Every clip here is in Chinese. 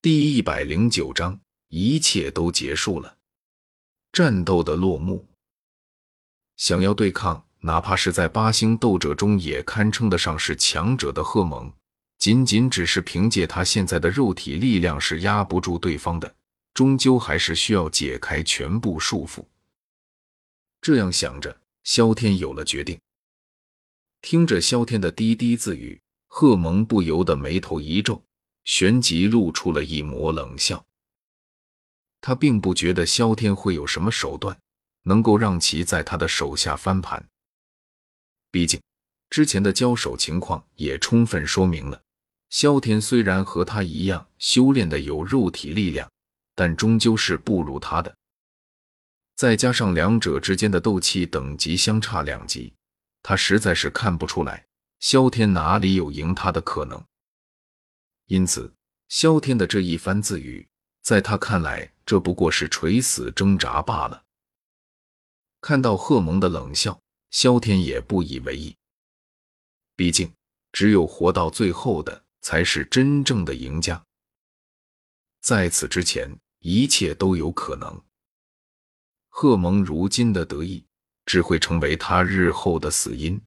第一百零九章，一切都结束了，战斗的落幕。想要对抗，哪怕是在八星斗者中也堪称得上是强者的贺蒙，仅仅只是凭借他现在的肉体力量是压不住对方的，终究还是需要解开全部束缚。这样想着，萧天有了决定。听着萧天的低低自语，贺蒙不由得眉头一皱。旋即露出了一抹冷笑。他并不觉得萧天会有什么手段能够让其在他的手下翻盘。毕竟之前的交手情况也充分说明了，萧天虽然和他一样修炼的有肉体力量，但终究是不如他的。再加上两者之间的斗气等级相差两级，他实在是看不出来萧天哪里有赢他的可能。因此，萧天的这一番自语，在他看来，这不过是垂死挣扎罢了。看到贺蒙的冷笑，萧天也不以为意。毕竟，只有活到最后的，才是真正的赢家。在此之前，一切都有可能。贺蒙如今的得意，只会成为他日后的死因。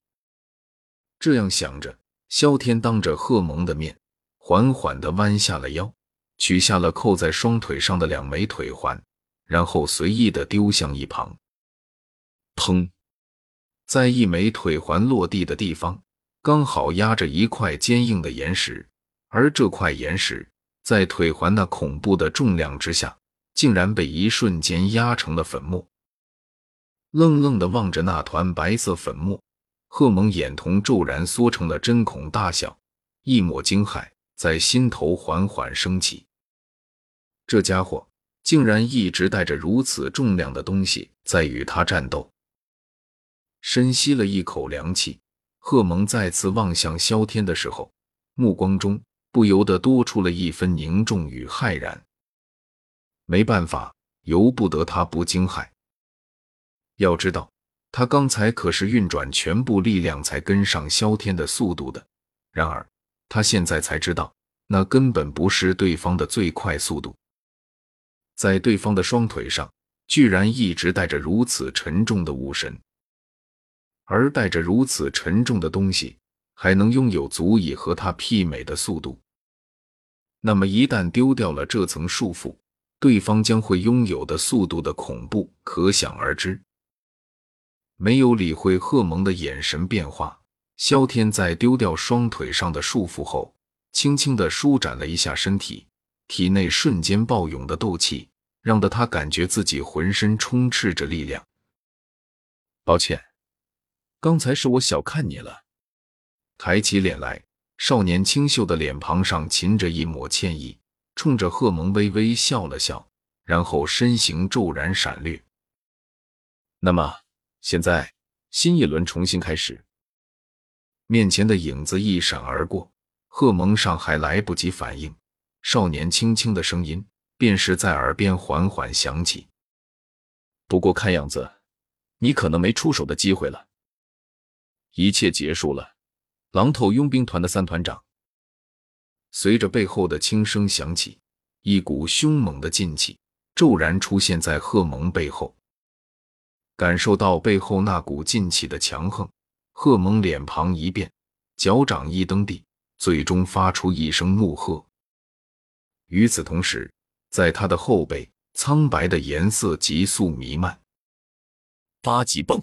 这样想着，萧天当着贺蒙的面。缓缓地弯下了腰，取下了扣在双腿上的两枚腿环，然后随意地丢向一旁。砰！在一枚腿环落地的地方，刚好压着一块坚硬的岩石，而这块岩石在腿环那恐怖的重量之下，竟然被一瞬间压成了粉末。愣愣地望着那团白色粉末，贺蒙眼瞳骤然缩成了针孔大小，一抹惊骇。在心头缓缓升起，这家伙竟然一直带着如此重量的东西在与他战斗。深吸了一口凉气，贺蒙再次望向萧天的时候，目光中不由得多出了一分凝重与骇然。没办法，由不得他不惊骇。要知道，他刚才可是运转全部力量才跟上萧天的速度的。然而，他现在才知道，那根本不是对方的最快速度。在对方的双腿上，居然一直带着如此沉重的武神，而带着如此沉重的东西，还能拥有足以和他媲美的速度。那么，一旦丢掉了这层束缚，对方将会拥有的速度的恐怖可想而知。没有理会贺蒙的眼神变化。萧天在丢掉双腿上的束缚后，轻轻地舒展了一下身体，体内瞬间暴涌的斗气，让得他感觉自己浑身充斥着力量。抱歉，刚才是我小看你了。抬起脸来，少年清秀的脸庞上噙着一抹歉意，冲着贺蒙微微笑了笑，然后身形骤然闪掠。那么，现在新一轮重新开始。面前的影子一闪而过，贺蒙尚还来不及反应，少年轻轻的声音便是在耳边缓缓响起。不过看样子，你可能没出手的机会了。一切结束了，狼头佣兵团的三团长。随着背后的轻声响起，一股凶猛的劲气骤然出现在贺蒙背后。感受到背后那股劲气的强横。贺蒙脸庞一变，脚掌一蹬地，最终发出一声怒喝。与此同时，在他的后背，苍白的颜色急速弥漫。八级崩，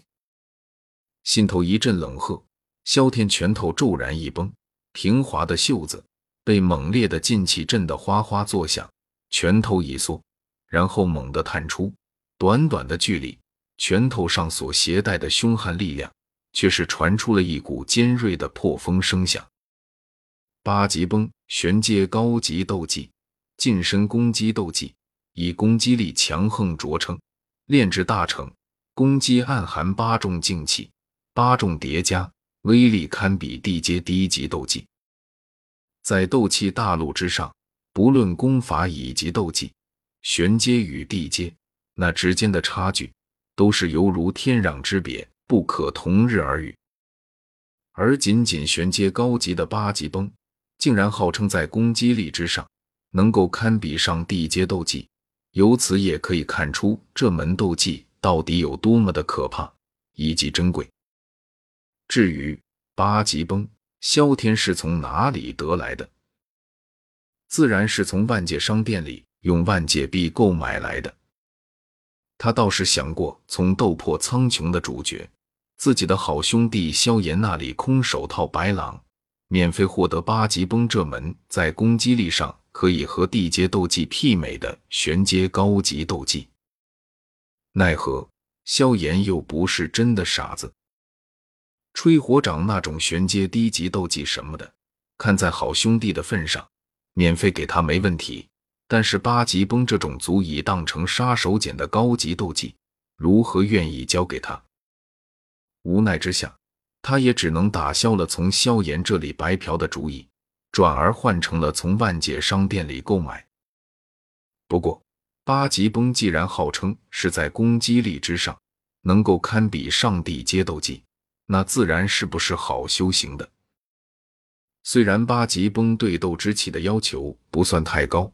心头一阵冷喝，萧天拳头骤然一崩，平滑的袖子被猛烈的劲气震得哗哗作响，拳头一缩，然后猛地探出，短短的距离，拳头上所携带的凶悍力量。却是传出了一股尖锐的破风声响。八级崩玄阶高级斗技，近身攻击斗技，以攻击力强横着称，炼制大成，攻击暗含八重静气，八重叠加，威力堪比地阶低级斗技。在斗气大陆之上，不论功法以及斗技，玄阶与地阶那之间的差距，都是犹如天壤之别。不可同日而语，而仅仅玄阶高级的八级崩，竟然号称在攻击力之上，能够堪比上地阶斗技，由此也可以看出这门斗技到底有多么的可怕以及珍贵。至于八极崩，萧天是从哪里得来的？自然是从万界商店里用万界币购买来的。他倒是想过从斗破苍穹的主角自己的好兄弟萧炎那里空手套白狼，免费获得八级崩这门在攻击力上可以和地阶斗技媲美的玄阶高级斗技。奈何萧炎又不是真的傻子，吹火掌那种玄阶低级斗技什么的，看在好兄弟的份上。免费给他没问题，但是八级崩这种足以当成杀手锏的高级斗技，如何愿意交给他？无奈之下，他也只能打消了从萧炎这里白嫖的主意，转而换成了从万界商店里购买。不过，八极崩既然号称是在攻击力之上能够堪比上帝阶斗技，那自然是不是好修行的。虽然八极崩对斗之气的要求不算太高，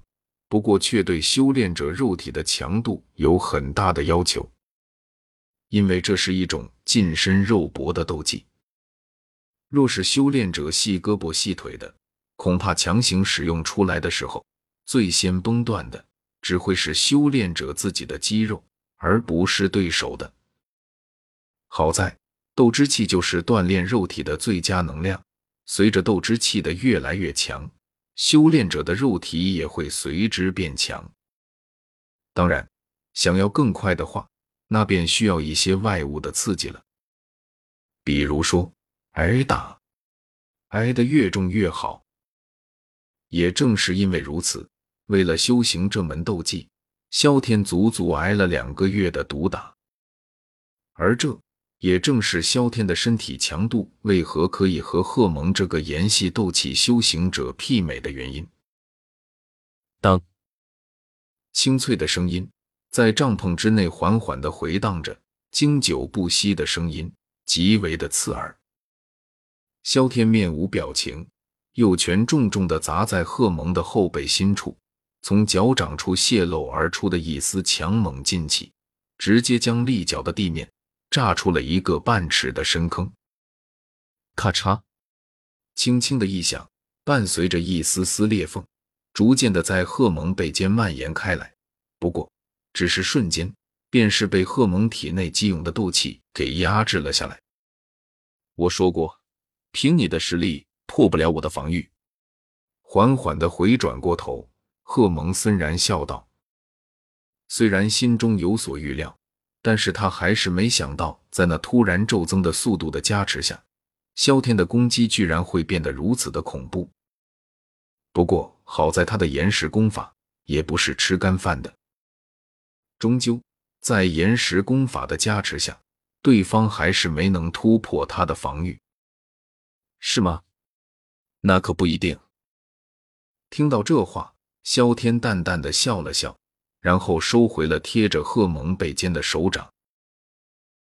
不过却对修炼者肉体的强度有很大的要求，因为这是一种近身肉搏的斗技。若是修炼者细胳膊细腿的，恐怕强行使用出来的时候，最先崩断的只会是修炼者自己的肌肉，而不是对手的。好在斗之气就是锻炼肉体的最佳能量。随着斗之气的越来越强，修炼者的肉体也会随之变强。当然，想要更快的话，那便需要一些外物的刺激了，比如说挨打，挨得越重越好。也正是因为如此，为了修行这门斗技，萧天足足挨了两个月的毒打，而这。也正是萧天的身体强度为何可以和贺蒙这个炎系斗气修行者媲美的原因。当，清脆的声音在帐篷之内缓缓的回荡着，经久不息的声音极为的刺耳。萧天面无表情，右拳重重的砸在贺蒙的后背心处，从脚掌处泄露而出的一丝强猛劲气，直接将立脚的地面。炸出了一个半尺的深坑，咔嚓，轻轻的一响，伴随着一丝丝裂缝，逐渐的在贺蒙背间蔓延开来。不过，只是瞬间，便是被贺蒙体内积涌的斗气给压制了下来。我说过，凭你的实力破不了我的防御。缓缓的回转过头，贺蒙森然笑道：“虽然心中有所预料。”但是他还是没想到，在那突然骤增的速度的加持下，萧天的攻击居然会变得如此的恐怖。不过好在他的岩石功法也不是吃干饭的，终究在岩石功法的加持下，对方还是没能突破他的防御，是吗？那可不一定。听到这话，萧天淡淡的笑了笑。然后收回了贴着贺蒙背肩的手掌，